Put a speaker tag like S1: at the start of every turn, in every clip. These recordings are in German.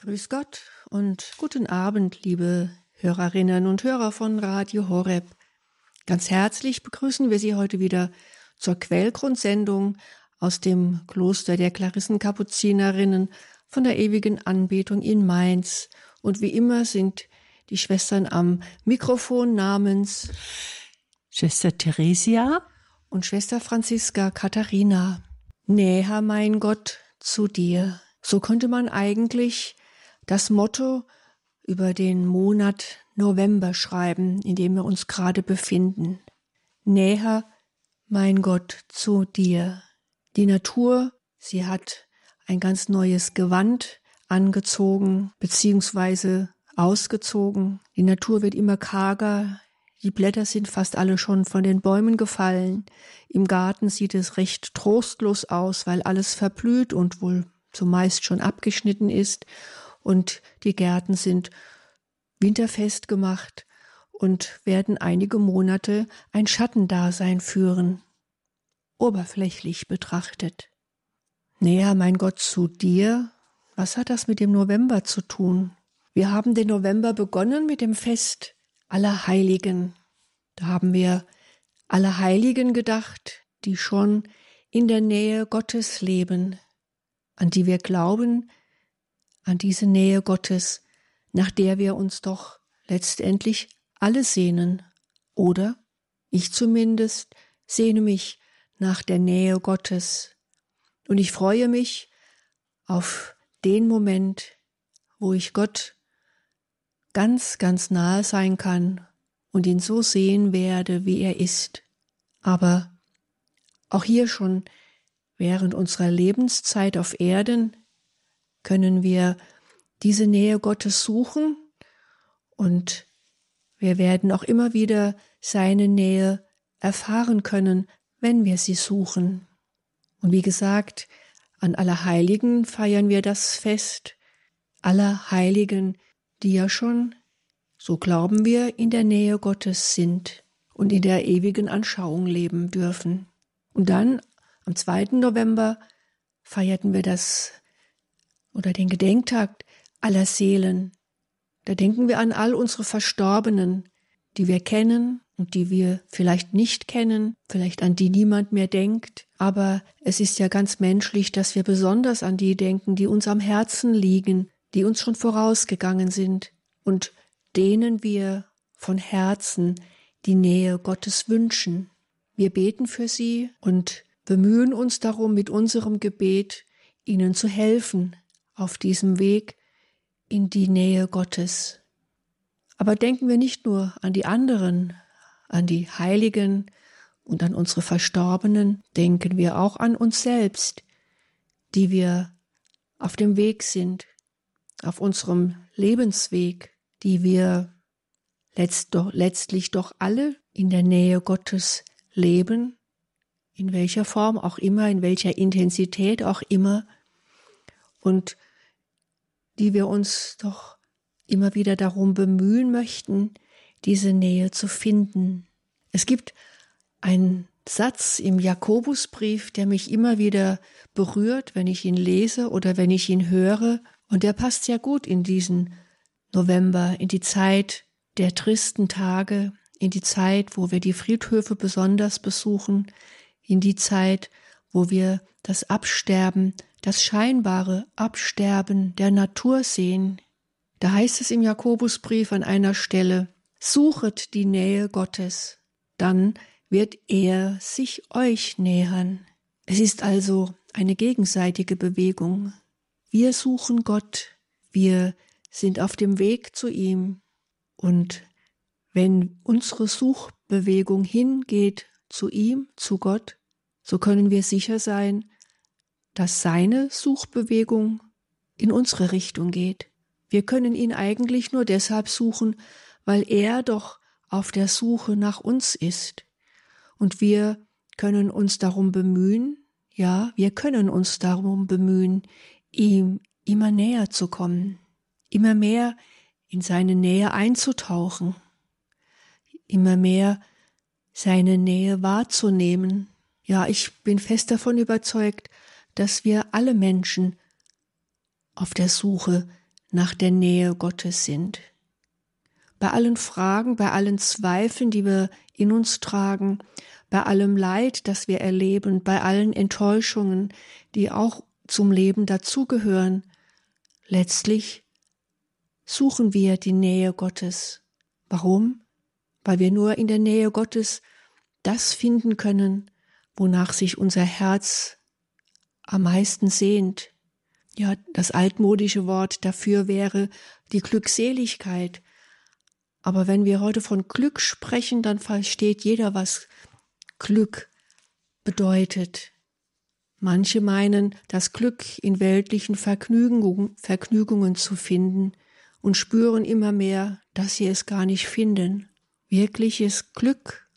S1: Grüß Gott und guten Abend, liebe Hörerinnen und Hörer von Radio Horeb. Ganz herzlich begrüßen wir Sie heute wieder zur Quellgrundsendung aus dem Kloster der Klarissenkapuzinerinnen von der ewigen Anbetung in Mainz. Und wie immer sind die Schwestern am Mikrofon namens
S2: Schwester Theresia
S1: und Schwester Franziska Katharina. Näher, mein Gott, zu dir. So könnte man eigentlich das Motto über den Monat November schreiben, in dem wir uns gerade befinden. Näher, mein Gott, zu dir. Die Natur, sie hat ein ganz neues Gewand angezogen beziehungsweise ausgezogen. Die Natur wird immer karger, die Blätter sind fast alle schon von den Bäumen gefallen. Im Garten sieht es recht trostlos aus, weil alles verblüht und wohl zumeist schon abgeschnitten ist. Und die Gärten sind winterfest gemacht und werden einige Monate ein Schattendasein führen, oberflächlich betrachtet. Näher, mein Gott, zu dir, was hat das mit dem November zu tun? Wir haben den November begonnen mit dem Fest aller Heiligen. Da haben wir alle Heiligen gedacht, die schon in der Nähe Gottes leben, an die wir glauben, an diese Nähe Gottes, nach der wir uns doch letztendlich alle sehnen. Oder ich zumindest sehne mich nach der Nähe Gottes. Und ich freue mich auf den Moment, wo ich Gott ganz, ganz nahe sein kann und ihn so sehen werde, wie er ist. Aber auch hier schon während unserer Lebenszeit auf Erden können wir diese Nähe Gottes suchen und wir werden auch immer wieder seine Nähe erfahren können, wenn wir sie suchen. Und wie gesagt, an Allerheiligen feiern wir das Fest aller Heiligen, die ja schon, so glauben wir, in der Nähe Gottes sind und in der ewigen Anschauung leben dürfen. Und dann am 2. November feierten wir das oder den Gedenktag aller Seelen. Da denken wir an all unsere Verstorbenen, die wir kennen und die wir vielleicht nicht kennen, vielleicht an die niemand mehr denkt. Aber es ist ja ganz menschlich, dass wir besonders an die denken, die uns am Herzen liegen, die uns schon vorausgegangen sind und denen wir von Herzen die Nähe Gottes wünschen. Wir beten für sie und bemühen uns darum, mit unserem Gebet ihnen zu helfen auf diesem Weg in die Nähe Gottes. Aber denken wir nicht nur an die anderen, an die Heiligen und an unsere Verstorbenen, denken wir auch an uns selbst, die wir auf dem Weg sind, auf unserem Lebensweg, die wir letztlich doch alle in der Nähe Gottes leben, in welcher Form auch immer, in welcher Intensität auch immer, und die wir uns doch immer wieder darum bemühen möchten, diese Nähe zu finden. Es gibt einen Satz im Jakobusbrief, der mich immer wieder berührt, wenn ich ihn lese oder wenn ich ihn höre, und der passt sehr gut in diesen November, in die Zeit der tristen Tage, in die Zeit, wo wir die Friedhöfe besonders besuchen, in die Zeit, wo wir das Absterben, das scheinbare Absterben der Natur sehen. Da heißt es im Jakobusbrief an einer Stelle, Suchet die Nähe Gottes, dann wird er sich euch nähern. Es ist also eine gegenseitige Bewegung. Wir suchen Gott, wir sind auf dem Weg zu ihm und wenn unsere Suchbewegung hingeht zu ihm, zu Gott, so können wir sicher sein, dass seine Suchbewegung in unsere Richtung geht. Wir können ihn eigentlich nur deshalb suchen, weil er doch auf der Suche nach uns ist. Und wir können uns darum bemühen, ja, wir können uns darum bemühen, ihm immer näher zu kommen, immer mehr in seine Nähe einzutauchen, immer mehr seine Nähe wahrzunehmen, ja, ich bin fest davon überzeugt, dass wir alle Menschen auf der Suche nach der Nähe Gottes sind. Bei allen Fragen, bei allen Zweifeln, die wir in uns tragen, bei allem Leid, das wir erleben, bei allen Enttäuschungen, die auch zum Leben dazugehören, letztlich suchen wir die Nähe Gottes. Warum? Weil wir nur in der Nähe Gottes das finden können, wonach sich unser Herz am meisten sehnt. Ja, das altmodische Wort dafür wäre die Glückseligkeit. Aber wenn wir heute von Glück sprechen, dann versteht jeder, was Glück bedeutet. Manche meinen, das Glück in weltlichen Vergnügungen, Vergnügungen zu finden und spüren immer mehr, dass sie es gar nicht finden. Wirkliches Glück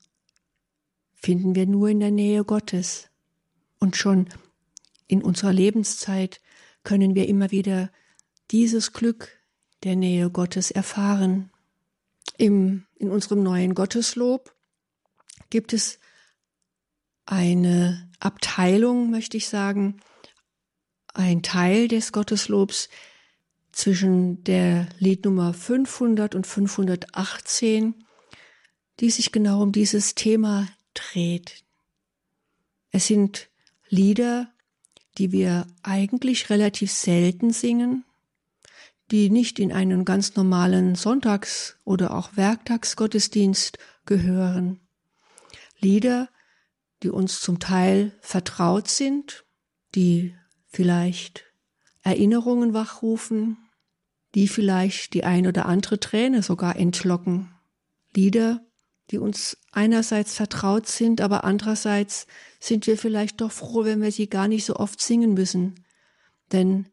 S1: finden wir nur in der Nähe Gottes. Und schon in unserer Lebenszeit können wir immer wieder dieses Glück der Nähe Gottes erfahren. Im, in unserem neuen Gotteslob gibt es eine Abteilung, möchte ich sagen, ein Teil des Gotteslobs zwischen der Liednummer 500 und 518, die sich genau um dieses Thema dreht. Es sind Lieder, die wir eigentlich relativ selten singen, die nicht in einen ganz normalen Sonntags- oder auch Werktagsgottesdienst gehören. Lieder, die uns zum Teil vertraut sind, die vielleicht Erinnerungen wachrufen, die vielleicht die ein oder andere Träne sogar entlocken. Lieder, die uns einerseits vertraut sind, aber andererseits sind wir vielleicht doch froh, wenn wir sie gar nicht so oft singen müssen. Denn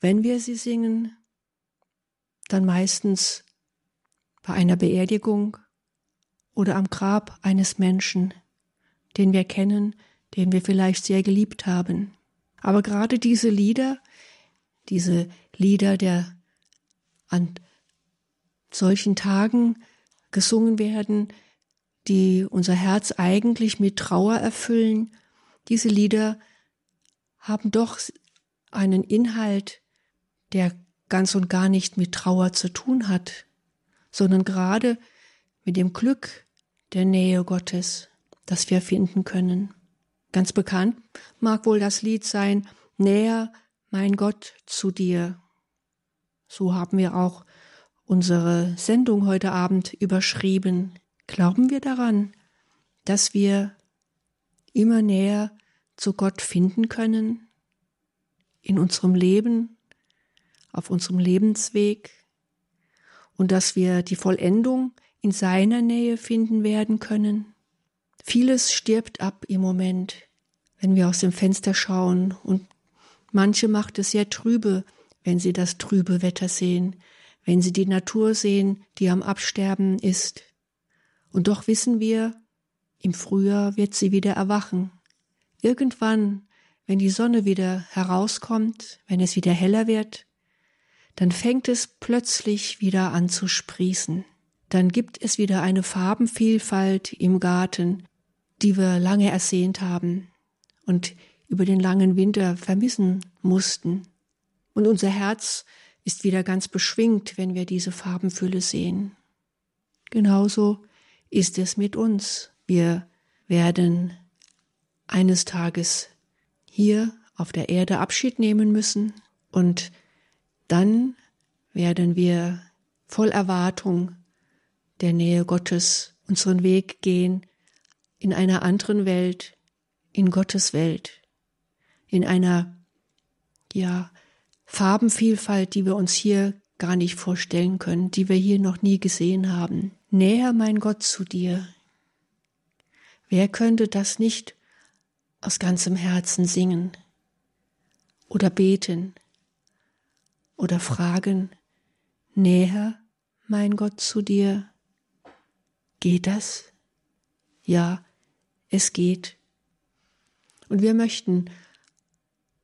S1: wenn wir sie singen, dann meistens bei einer Beerdigung oder am Grab eines Menschen, den wir kennen, den wir vielleicht sehr geliebt haben. Aber gerade diese Lieder, diese Lieder der an solchen Tagen gesungen werden, die unser Herz eigentlich mit Trauer erfüllen, diese Lieder haben doch einen Inhalt, der ganz und gar nicht mit Trauer zu tun hat, sondern gerade mit dem Glück der Nähe Gottes, das wir finden können. Ganz bekannt mag wohl das Lied sein, Näher, mein Gott, zu dir. So haben wir auch unsere Sendung heute Abend überschrieben. Glauben wir daran, dass wir immer näher zu Gott finden können in unserem Leben, auf unserem Lebensweg und dass wir die Vollendung in seiner Nähe finden werden können? Vieles stirbt ab im Moment, wenn wir aus dem Fenster schauen und manche macht es sehr trübe, wenn sie das trübe Wetter sehen, wenn sie die Natur sehen, die am Absterben ist. Und doch wissen wir, im Frühjahr wird sie wieder erwachen. Irgendwann, wenn die Sonne wieder herauskommt, wenn es wieder heller wird, dann fängt es plötzlich wieder an zu sprießen. Dann gibt es wieder eine Farbenvielfalt im Garten, die wir lange ersehnt haben und über den langen Winter vermissen mussten. Und unser Herz ist wieder ganz beschwingt, wenn wir diese Farbenfülle sehen. Genauso ist es mit uns. Wir werden eines Tages hier auf der Erde Abschied nehmen müssen und dann werden wir voll Erwartung der Nähe Gottes unseren Weg gehen in einer anderen Welt, in Gottes Welt, in einer, ja, Farbenvielfalt, die wir uns hier gar nicht vorstellen können, die wir hier noch nie gesehen haben. Näher, mein Gott, zu dir. Wer könnte das nicht aus ganzem Herzen singen oder beten oder fragen, näher, mein Gott, zu dir? Geht das? Ja, es geht. Und wir möchten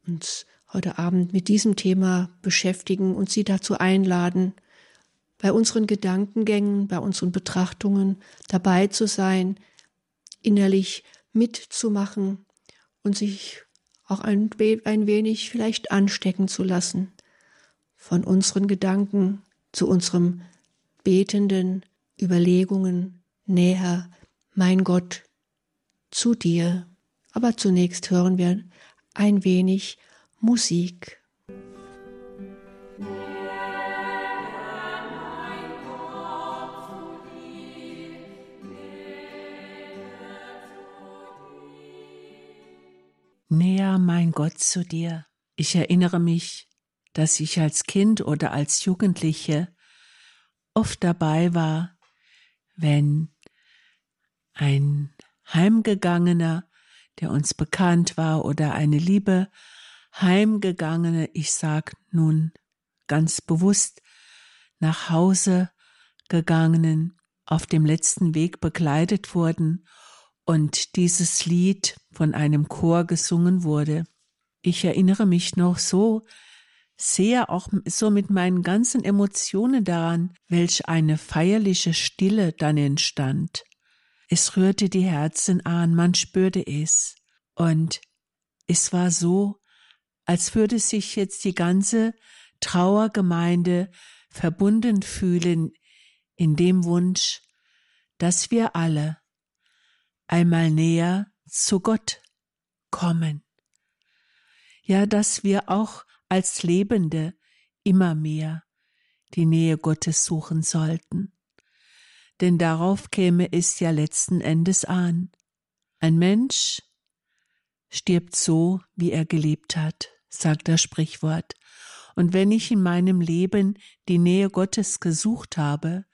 S1: uns heute Abend mit diesem Thema beschäftigen und Sie dazu einladen, bei unseren Gedankengängen, bei unseren Betrachtungen dabei zu sein, innerlich mitzumachen und sich auch ein, ein wenig vielleicht anstecken zu lassen von unseren Gedanken zu unserem betenden Überlegungen näher, mein Gott, zu dir. Aber zunächst hören wir ein wenig Musik.
S2: Näher, mein Gott, zu dir. Ich erinnere mich, dass ich als Kind oder als Jugendliche oft dabei war, wenn ein Heimgegangener, der uns bekannt war, oder eine liebe Heimgegangene, ich sag nun ganz bewusst, nach Hause gegangenen, auf dem letzten Weg begleitet wurden und dieses Lied von einem Chor gesungen wurde. Ich erinnere mich noch so sehr auch so mit meinen ganzen Emotionen daran, welch eine feierliche Stille dann entstand. Es rührte die Herzen an, man spürte es. Und es war so, als würde sich jetzt die ganze Trauergemeinde verbunden fühlen in dem Wunsch, dass wir alle einmal näher zu Gott kommen. Ja, dass wir auch als Lebende immer mehr die Nähe Gottes suchen sollten. Denn darauf käme es ja letzten Endes an. Ein Mensch stirbt so, wie er gelebt hat, sagt das Sprichwort. Und wenn ich in meinem Leben die Nähe Gottes gesucht habe,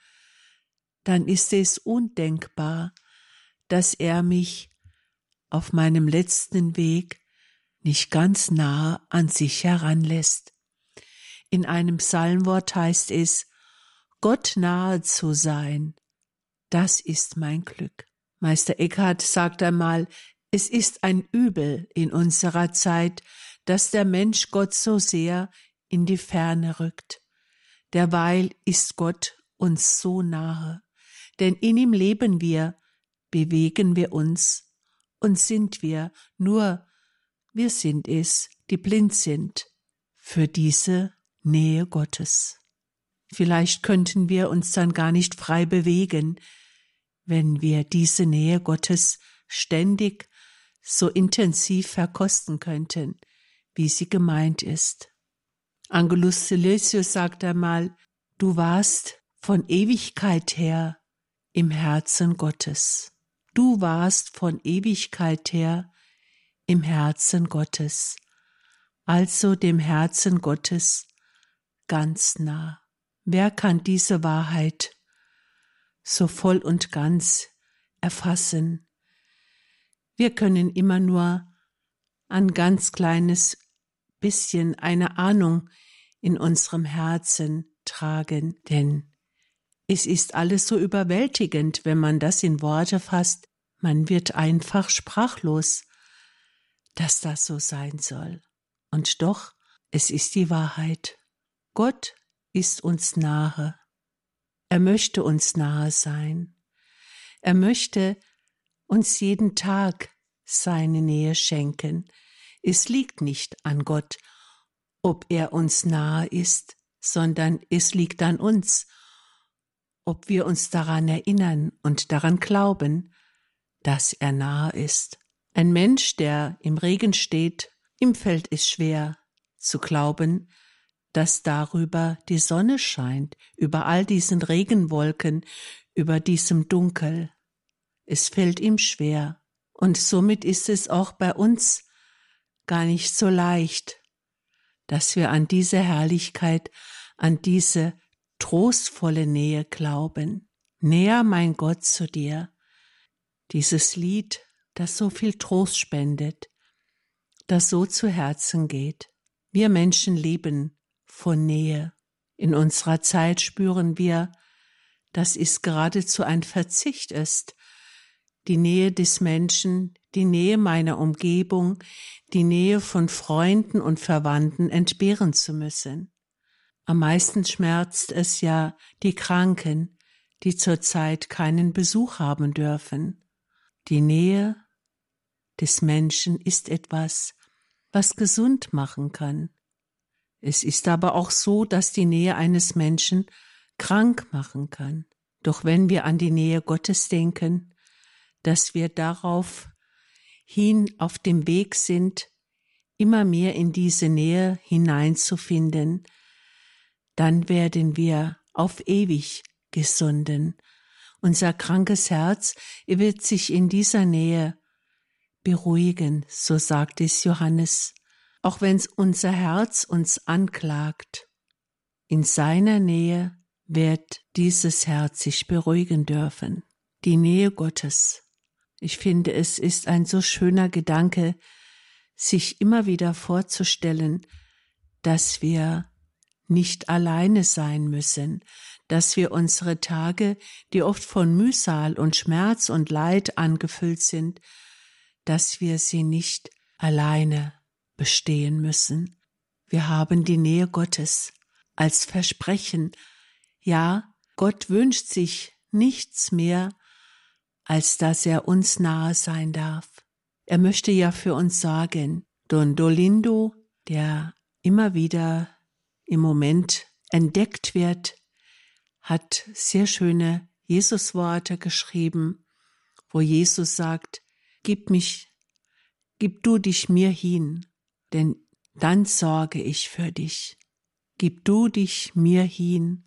S2: dann ist es undenkbar, dass er mich auf meinem letzten Weg nicht ganz nah an sich heranlässt. In einem Psalmwort heißt es, Gott nahe zu sein, das ist mein Glück. Meister Eckhart sagt einmal, es ist ein Übel in unserer Zeit, dass der Mensch Gott so sehr in die Ferne rückt. Derweil ist Gott uns so nahe, denn in ihm leben wir bewegen wir uns und sind wir, nur wir sind es, die blind sind für diese Nähe Gottes. Vielleicht könnten wir uns dann gar nicht frei bewegen, wenn wir diese Nähe Gottes ständig so intensiv verkosten könnten, wie sie gemeint ist. Angelus Silesius sagt einmal, du warst von Ewigkeit her im Herzen Gottes. Du warst von Ewigkeit her im Herzen Gottes, also dem Herzen Gottes ganz nah. Wer kann diese Wahrheit so voll und ganz erfassen? Wir können immer nur ein ganz kleines bisschen eine Ahnung in unserem Herzen tragen, denn es ist alles so überwältigend, wenn man das in Worte fasst, man wird einfach sprachlos, dass das so sein soll. Und doch, es ist die Wahrheit. Gott ist uns nahe. Er möchte uns nahe sein. Er möchte uns jeden Tag seine Nähe schenken. Es liegt nicht an Gott, ob er uns nahe ist, sondern es liegt an uns, ob wir uns daran erinnern und daran glauben, dass er nahe ist. Ein Mensch, der im Regen steht, ihm fällt es schwer zu glauben, dass darüber die Sonne scheint, über all diesen Regenwolken, über diesem Dunkel. Es fällt ihm schwer. Und somit ist es auch bei uns gar nicht so leicht, dass wir an diese Herrlichkeit, an diese trostvolle Nähe glauben. Näher, mein Gott, zu dir. Dieses Lied, das so viel Trost spendet, das so zu Herzen geht. Wir Menschen leben von Nähe. In unserer Zeit spüren wir, dass es geradezu ein Verzicht ist, die Nähe des Menschen, die Nähe meiner Umgebung, die Nähe von Freunden und Verwandten entbehren zu müssen. Am meisten schmerzt es ja die Kranken, die zurzeit keinen Besuch haben dürfen. Die Nähe des Menschen ist etwas, was gesund machen kann. Es ist aber auch so, dass die Nähe eines Menschen krank machen kann. Doch wenn wir an die Nähe Gottes denken, dass wir darauf hin auf dem Weg sind, immer mehr in diese Nähe hineinzufinden, dann werden wir auf ewig gesunden. Unser krankes Herz wird sich in dieser Nähe beruhigen, so sagt es Johannes, auch wenn unser Herz uns anklagt. In seiner Nähe wird dieses Herz sich beruhigen dürfen. Die Nähe Gottes. Ich finde, es ist ein so schöner Gedanke, sich immer wieder vorzustellen, dass wir nicht alleine sein müssen, dass wir unsere Tage, die oft von Mühsal und Schmerz und Leid angefüllt sind, dass wir sie nicht alleine bestehen müssen. Wir haben die Nähe Gottes als Versprechen. Ja, Gott wünscht sich nichts mehr, als dass er uns nahe sein darf. Er möchte ja für uns sagen, Don Dolindo, der immer wieder im Moment entdeckt wird, hat sehr schöne Jesusworte geschrieben, wo Jesus sagt, gib mich, gib du dich mir hin, denn dann sorge ich für dich. Gib du dich mir hin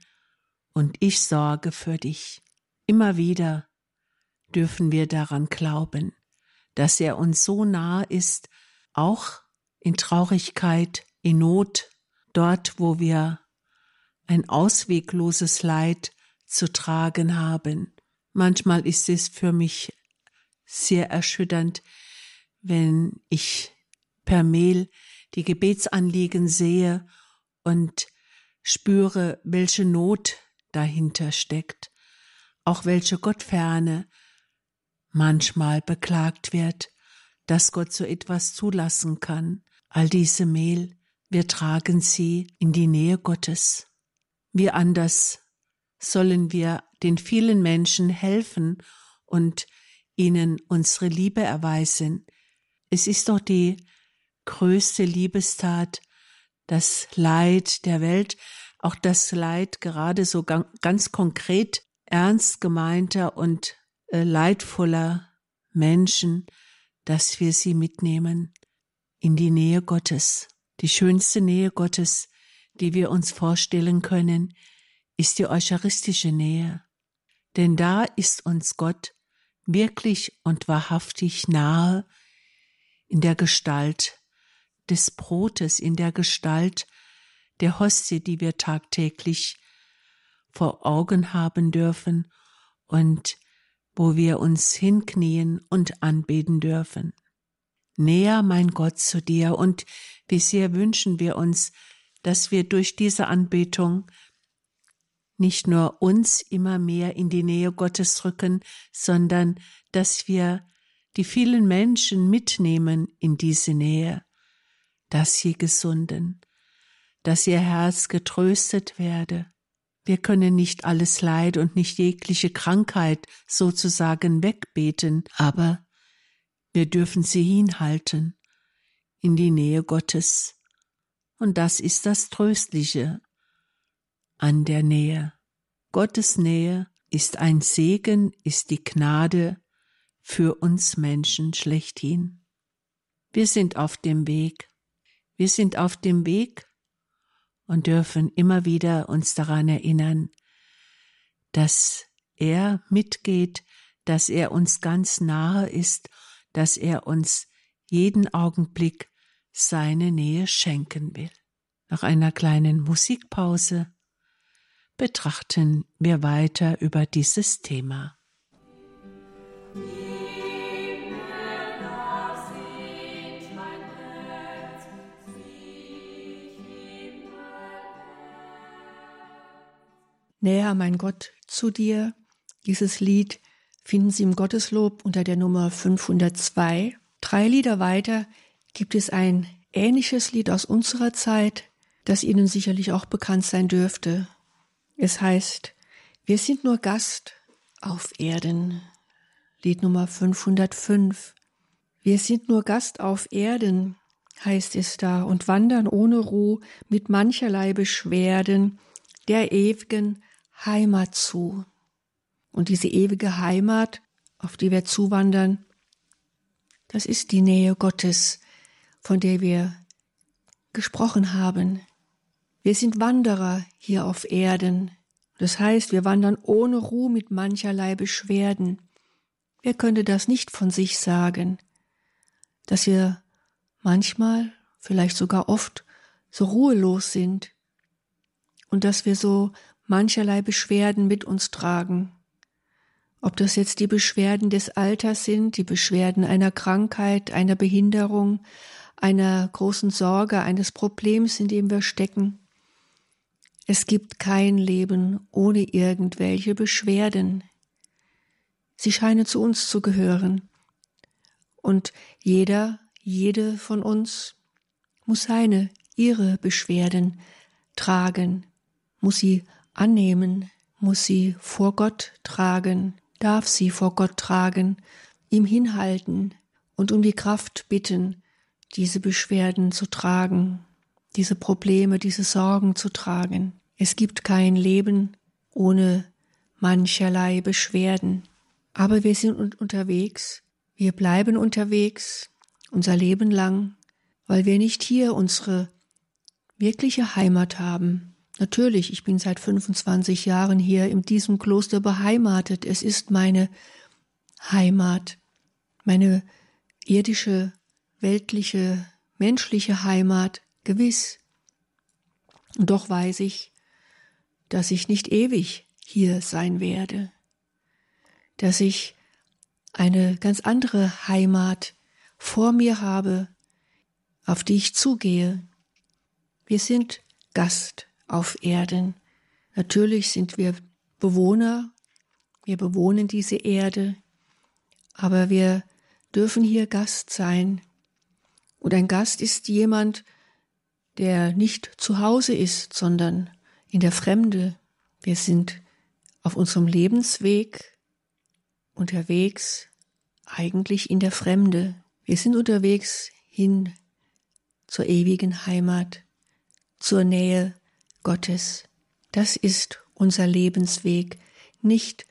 S2: und ich sorge für dich. Immer wieder dürfen wir daran glauben dass er uns so nah ist, auch in Traurigkeit, in Not, dort, wo wir ein auswegloses Leid zu tragen haben. Manchmal ist es für mich sehr erschütternd, wenn ich per Mail die Gebetsanliegen sehe und spüre, welche Not dahinter steckt, auch welche Gottferne, manchmal beklagt wird, dass Gott so etwas zulassen kann. All diese Mehl, wir tragen sie in die Nähe Gottes. Wie anders sollen wir den vielen Menschen helfen und ihnen unsere Liebe erweisen. Es ist doch die größte Liebestat, das Leid der Welt, auch das Leid gerade so ganz konkret ernst gemeinter und äh, leidvoller Menschen, dass wir sie mitnehmen in die Nähe Gottes. Die schönste Nähe Gottes, die wir uns vorstellen können, ist die eucharistische Nähe. Denn da ist uns Gott wirklich und wahrhaftig nahe in der Gestalt des Brotes, in der Gestalt der Hostie, die wir tagtäglich vor Augen haben dürfen und wo wir uns hinknien und anbeten dürfen. Näher, mein Gott, zu dir. Und wie sehr wünschen wir uns, dass wir durch diese Anbetung nicht nur uns immer mehr in die Nähe Gottes rücken, sondern dass wir die vielen Menschen mitnehmen in diese Nähe, dass sie gesunden, dass ihr Herz getröstet werde, wir können nicht alles Leid und nicht jegliche Krankheit sozusagen wegbeten, aber wir dürfen sie hinhalten in die Nähe Gottes. Und das ist das Tröstliche an der Nähe. Gottes Nähe ist ein Segen, ist die Gnade für uns Menschen schlechthin. Wir sind auf dem Weg. Wir sind auf dem Weg und dürfen immer wieder uns daran erinnern, dass er mitgeht, dass er uns ganz nahe ist, dass er uns jeden Augenblick seine Nähe schenken will. Nach einer kleinen Musikpause betrachten wir weiter über dieses Thema.
S1: Näher, mein Gott, zu dir. Dieses Lied finden Sie im Gotteslob unter der Nummer 502. Drei Lieder weiter gibt es ein ähnliches Lied aus unserer Zeit, das Ihnen sicherlich auch bekannt sein dürfte. Es heißt, wir sind nur Gast auf Erden. Lied Nummer 505. Wir sind nur Gast auf Erden, heißt es da, und wandern ohne Ruhe mit mancherlei Beschwerden der ewigen Heimat zu. Und diese ewige Heimat, auf die wir zuwandern, das ist die Nähe Gottes, von der wir gesprochen haben. Wir sind Wanderer hier auf Erden. Das heißt, wir wandern ohne Ruhe mit mancherlei Beschwerden. Wer könnte das nicht von sich sagen, dass wir manchmal, vielleicht sogar oft, so ruhelos sind und dass wir so mancherlei Beschwerden mit uns tragen. Ob das jetzt die Beschwerden des Alters sind, die Beschwerden einer Krankheit, einer Behinderung, einer großen Sorge, eines Problems, in dem wir stecken. Es gibt kein Leben ohne irgendwelche Beschwerden. Sie scheinen zu uns zu gehören. Und jeder, jede von uns muss seine, ihre Beschwerden tragen, muss sie annehmen, muss sie vor Gott tragen, darf sie vor Gott tragen, ihm hinhalten und um die Kraft bitten, diese Beschwerden zu tragen, diese Probleme, diese Sorgen zu tragen. Es gibt kein Leben ohne mancherlei Beschwerden. Aber wir sind unterwegs, wir bleiben unterwegs unser Leben lang, weil wir nicht hier unsere wirkliche Heimat haben. Natürlich, ich bin seit 25 Jahren hier in diesem Kloster beheimatet. Es ist meine Heimat, meine irdische weltliche, menschliche Heimat gewiss. Und doch weiß ich, dass ich nicht ewig hier sein werde, dass ich eine ganz andere Heimat vor mir habe, auf die ich zugehe. Wir sind Gast auf Erden. Natürlich sind wir Bewohner, wir bewohnen diese Erde, aber wir dürfen hier Gast sein und ein Gast ist jemand, der nicht zu Hause ist, sondern in der Fremde. Wir sind auf unserem Lebensweg unterwegs, eigentlich in der Fremde. Wir sind unterwegs hin zur ewigen Heimat, zur Nähe Gottes. Das ist unser Lebensweg, nicht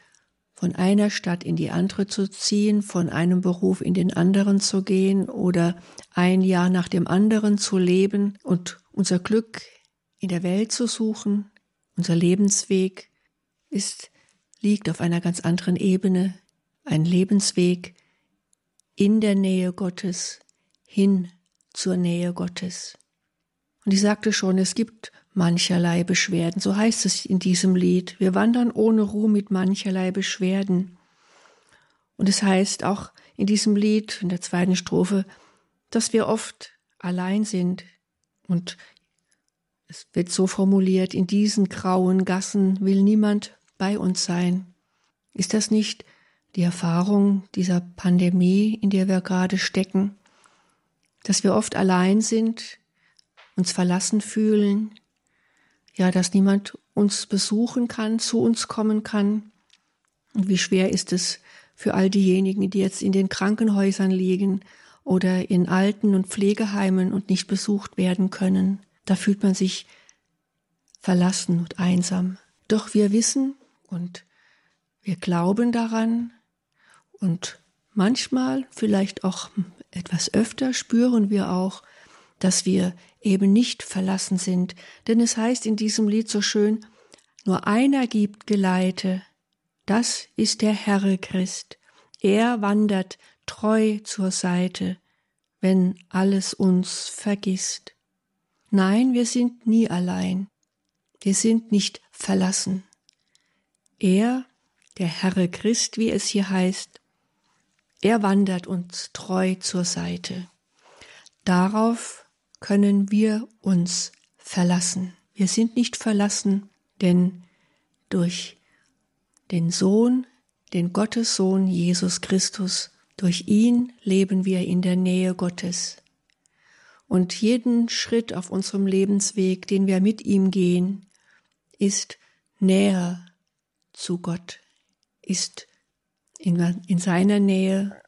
S1: von einer Stadt in die andere zu ziehen, von einem Beruf in den anderen zu gehen oder ein Jahr nach dem anderen zu leben und unser Glück in der Welt zu suchen. Unser Lebensweg ist, liegt auf einer ganz anderen Ebene, ein Lebensweg in der Nähe Gottes, hin zur Nähe Gottes. Und ich sagte schon, es gibt mancherlei Beschwerden. So heißt es in diesem Lied. Wir wandern ohne Ruhe mit mancherlei Beschwerden. Und es heißt auch in diesem Lied, in der zweiten Strophe, dass wir oft allein sind. Und es wird so formuliert, in diesen grauen Gassen will niemand bei uns sein. Ist das nicht die Erfahrung dieser Pandemie, in der wir gerade stecken, dass wir oft allein sind, uns verlassen fühlen, ja, dass niemand uns besuchen kann, zu uns kommen kann. Und wie schwer ist es für all diejenigen, die jetzt in den Krankenhäusern liegen oder in Alten- und Pflegeheimen und nicht besucht werden können. Da fühlt man sich verlassen und einsam. Doch wir wissen und wir glauben daran und manchmal, vielleicht auch etwas öfter, spüren wir auch, dass wir eben nicht verlassen sind, denn es heißt in diesem Lied so schön, nur einer gibt Geleite, das ist der Herre Christ, er wandert treu zur Seite, wenn alles uns vergisst. Nein, wir sind nie allein, wir sind nicht verlassen. Er, der Herre Christ, wie es hier heißt, er wandert uns treu zur Seite. Darauf können wir uns verlassen. Wir sind nicht verlassen, denn durch den Sohn, den Gottessohn Jesus Christus, durch ihn leben wir in der Nähe Gottes. Und jeden Schritt auf unserem Lebensweg, den wir mit ihm gehen, ist näher zu Gott, ist in, in seiner Nähe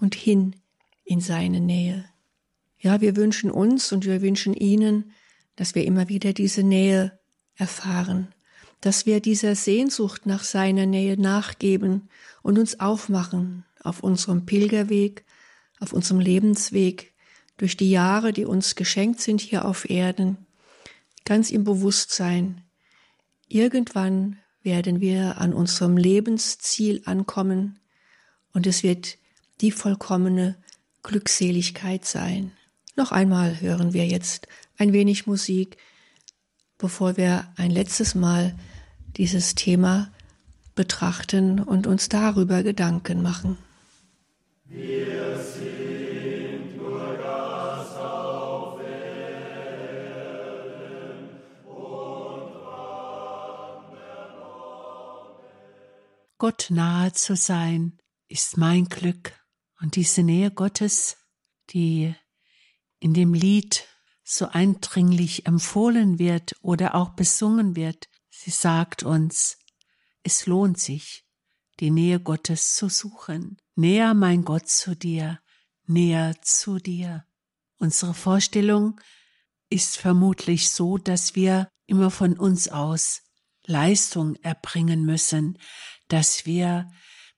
S1: und hin in seine Nähe. Ja, wir wünschen uns und wir wünschen Ihnen, dass wir immer wieder diese Nähe erfahren, dass wir dieser Sehnsucht nach seiner Nähe nachgeben und uns aufmachen auf unserem Pilgerweg, auf unserem Lebensweg, durch die Jahre, die uns geschenkt sind hier auf Erden, ganz im Bewusstsein, irgendwann werden wir an unserem Lebensziel ankommen und es wird die vollkommene Glückseligkeit sein. Noch einmal hören wir jetzt ein wenig Musik, bevor wir ein letztes Mal dieses Thema betrachten und uns darüber Gedanken machen. Wir sind nur das Auferden und
S2: Gott nahe zu sein, ist mein Glück. Und diese Nähe Gottes, die in dem Lied so eindringlich empfohlen wird oder auch besungen wird, sie sagt uns, es lohnt sich, die Nähe Gottes zu suchen. Näher, mein Gott, zu dir, näher zu dir. Unsere Vorstellung ist vermutlich so, dass wir immer von uns aus Leistung erbringen müssen, dass wir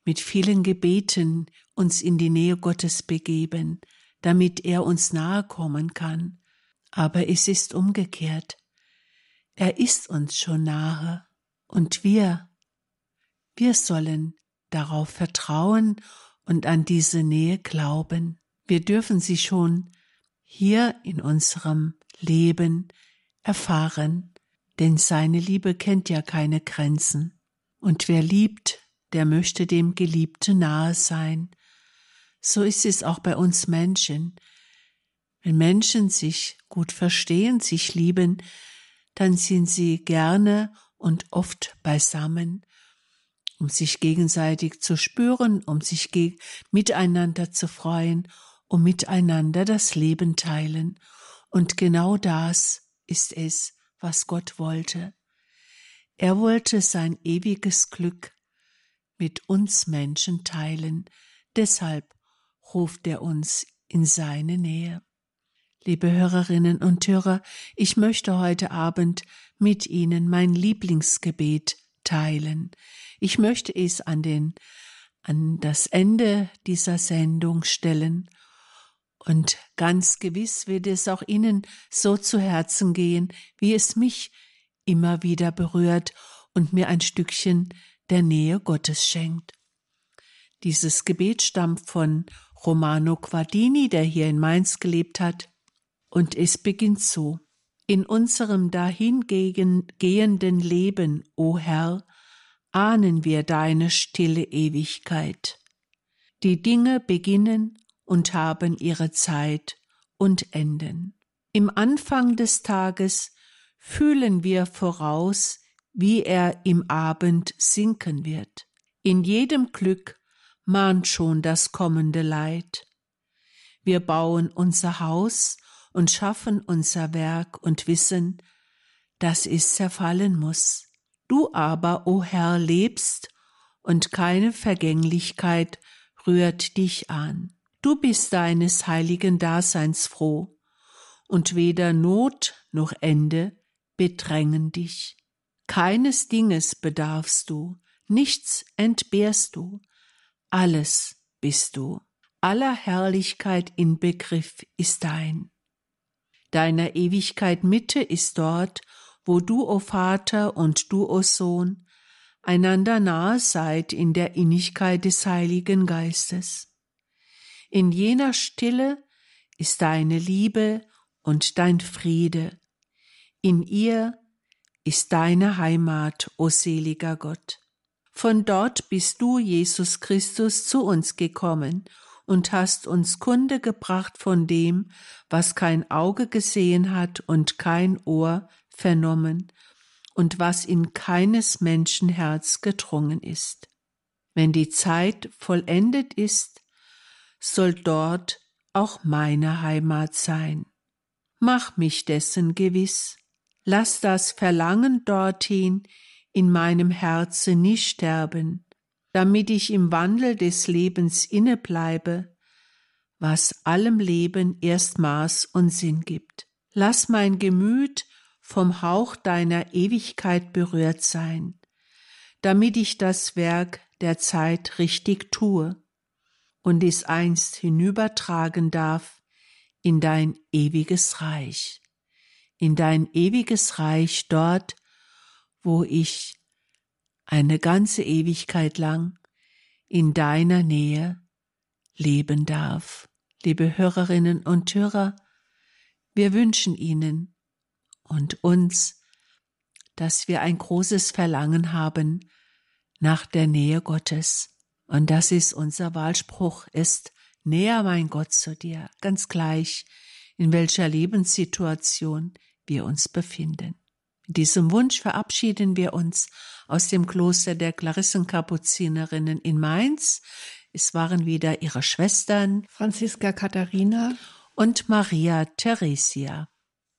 S2: mit vielen Gebeten uns in die Nähe Gottes begeben, damit er uns nahe kommen kann. Aber es ist umgekehrt. Er ist uns schon nahe und wir, wir sollen darauf vertrauen und an diese Nähe glauben. Wir dürfen sie schon hier in unserem Leben erfahren, denn seine Liebe kennt ja keine Grenzen. Und wer liebt, der möchte dem Geliebten nahe sein. So ist es auch bei uns Menschen. Wenn Menschen sich gut verstehen, sich lieben, dann sind sie gerne und oft beisammen, um sich gegenseitig zu spüren, um sich miteinander zu freuen, um miteinander das Leben teilen. Und genau das ist es, was Gott wollte. Er wollte sein ewiges Glück mit uns Menschen teilen, deshalb ruft er uns in seine Nähe. Liebe Hörerinnen und Hörer, ich möchte heute Abend mit Ihnen mein Lieblingsgebet teilen. Ich möchte es an den, an das Ende dieser Sendung stellen und ganz gewiss wird es auch Ihnen so zu Herzen gehen, wie es mich immer wieder berührt und mir ein Stückchen der Nähe Gottes schenkt. Dieses Gebet stammt von Romano Quadini, der hier in Mainz gelebt hat, und es beginnt so. In unserem dahingehenden Leben, o Herr, ahnen wir deine stille Ewigkeit. Die Dinge beginnen und haben ihre Zeit und enden. Im Anfang des Tages fühlen wir voraus, wie er im Abend sinken wird. In jedem Glück mahnt schon das kommende Leid. Wir bauen unser Haus und schaffen unser Werk und wissen, dass es zerfallen muss. Du aber, o Herr, lebst, und keine Vergänglichkeit rührt dich an. Du bist deines heiligen Daseins froh, und weder Not noch Ende bedrängen dich. Keines Dinges bedarfst du, nichts entbehrst du, alles bist du. Aller Herrlichkeit in Begriff ist dein. Deiner Ewigkeit Mitte ist dort, wo du, o Vater, und du, o Sohn, einander nahe seid in der Innigkeit des Heiligen Geistes. In jener Stille ist deine Liebe und dein Friede. In ihr ist deine Heimat, o seliger Gott. Von dort bist du, Jesus Christus, zu uns gekommen und hast uns Kunde gebracht von dem, was kein Auge gesehen hat und kein Ohr vernommen und was in keines Menschen Herz gedrungen ist. Wenn die Zeit vollendet ist, soll dort auch meine Heimat sein. Mach mich dessen gewiss, lass das Verlangen dorthin in meinem Herzen nie sterben, damit ich im Wandel des Lebens innebleibe, was allem Leben erst Maß und Sinn gibt. Lass mein Gemüt vom Hauch deiner Ewigkeit berührt sein, damit ich das Werk der Zeit richtig tue und es einst hinübertragen darf in dein ewiges Reich, in dein ewiges Reich dort, wo ich eine ganze Ewigkeit lang in deiner Nähe leben darf. Liebe Hörerinnen und Hörer, wir wünschen Ihnen und uns, dass wir ein großes Verlangen haben nach der Nähe Gottes. Und das ist unser Wahlspruch, ist näher mein Gott zu dir, ganz gleich, in welcher Lebenssituation wir uns befinden. Diesem Wunsch verabschieden wir uns aus dem Kloster der Klarissenkapuzinerinnen in Mainz. Es waren wieder ihre Schwestern
S1: Franziska Katharina
S2: und Maria Theresia.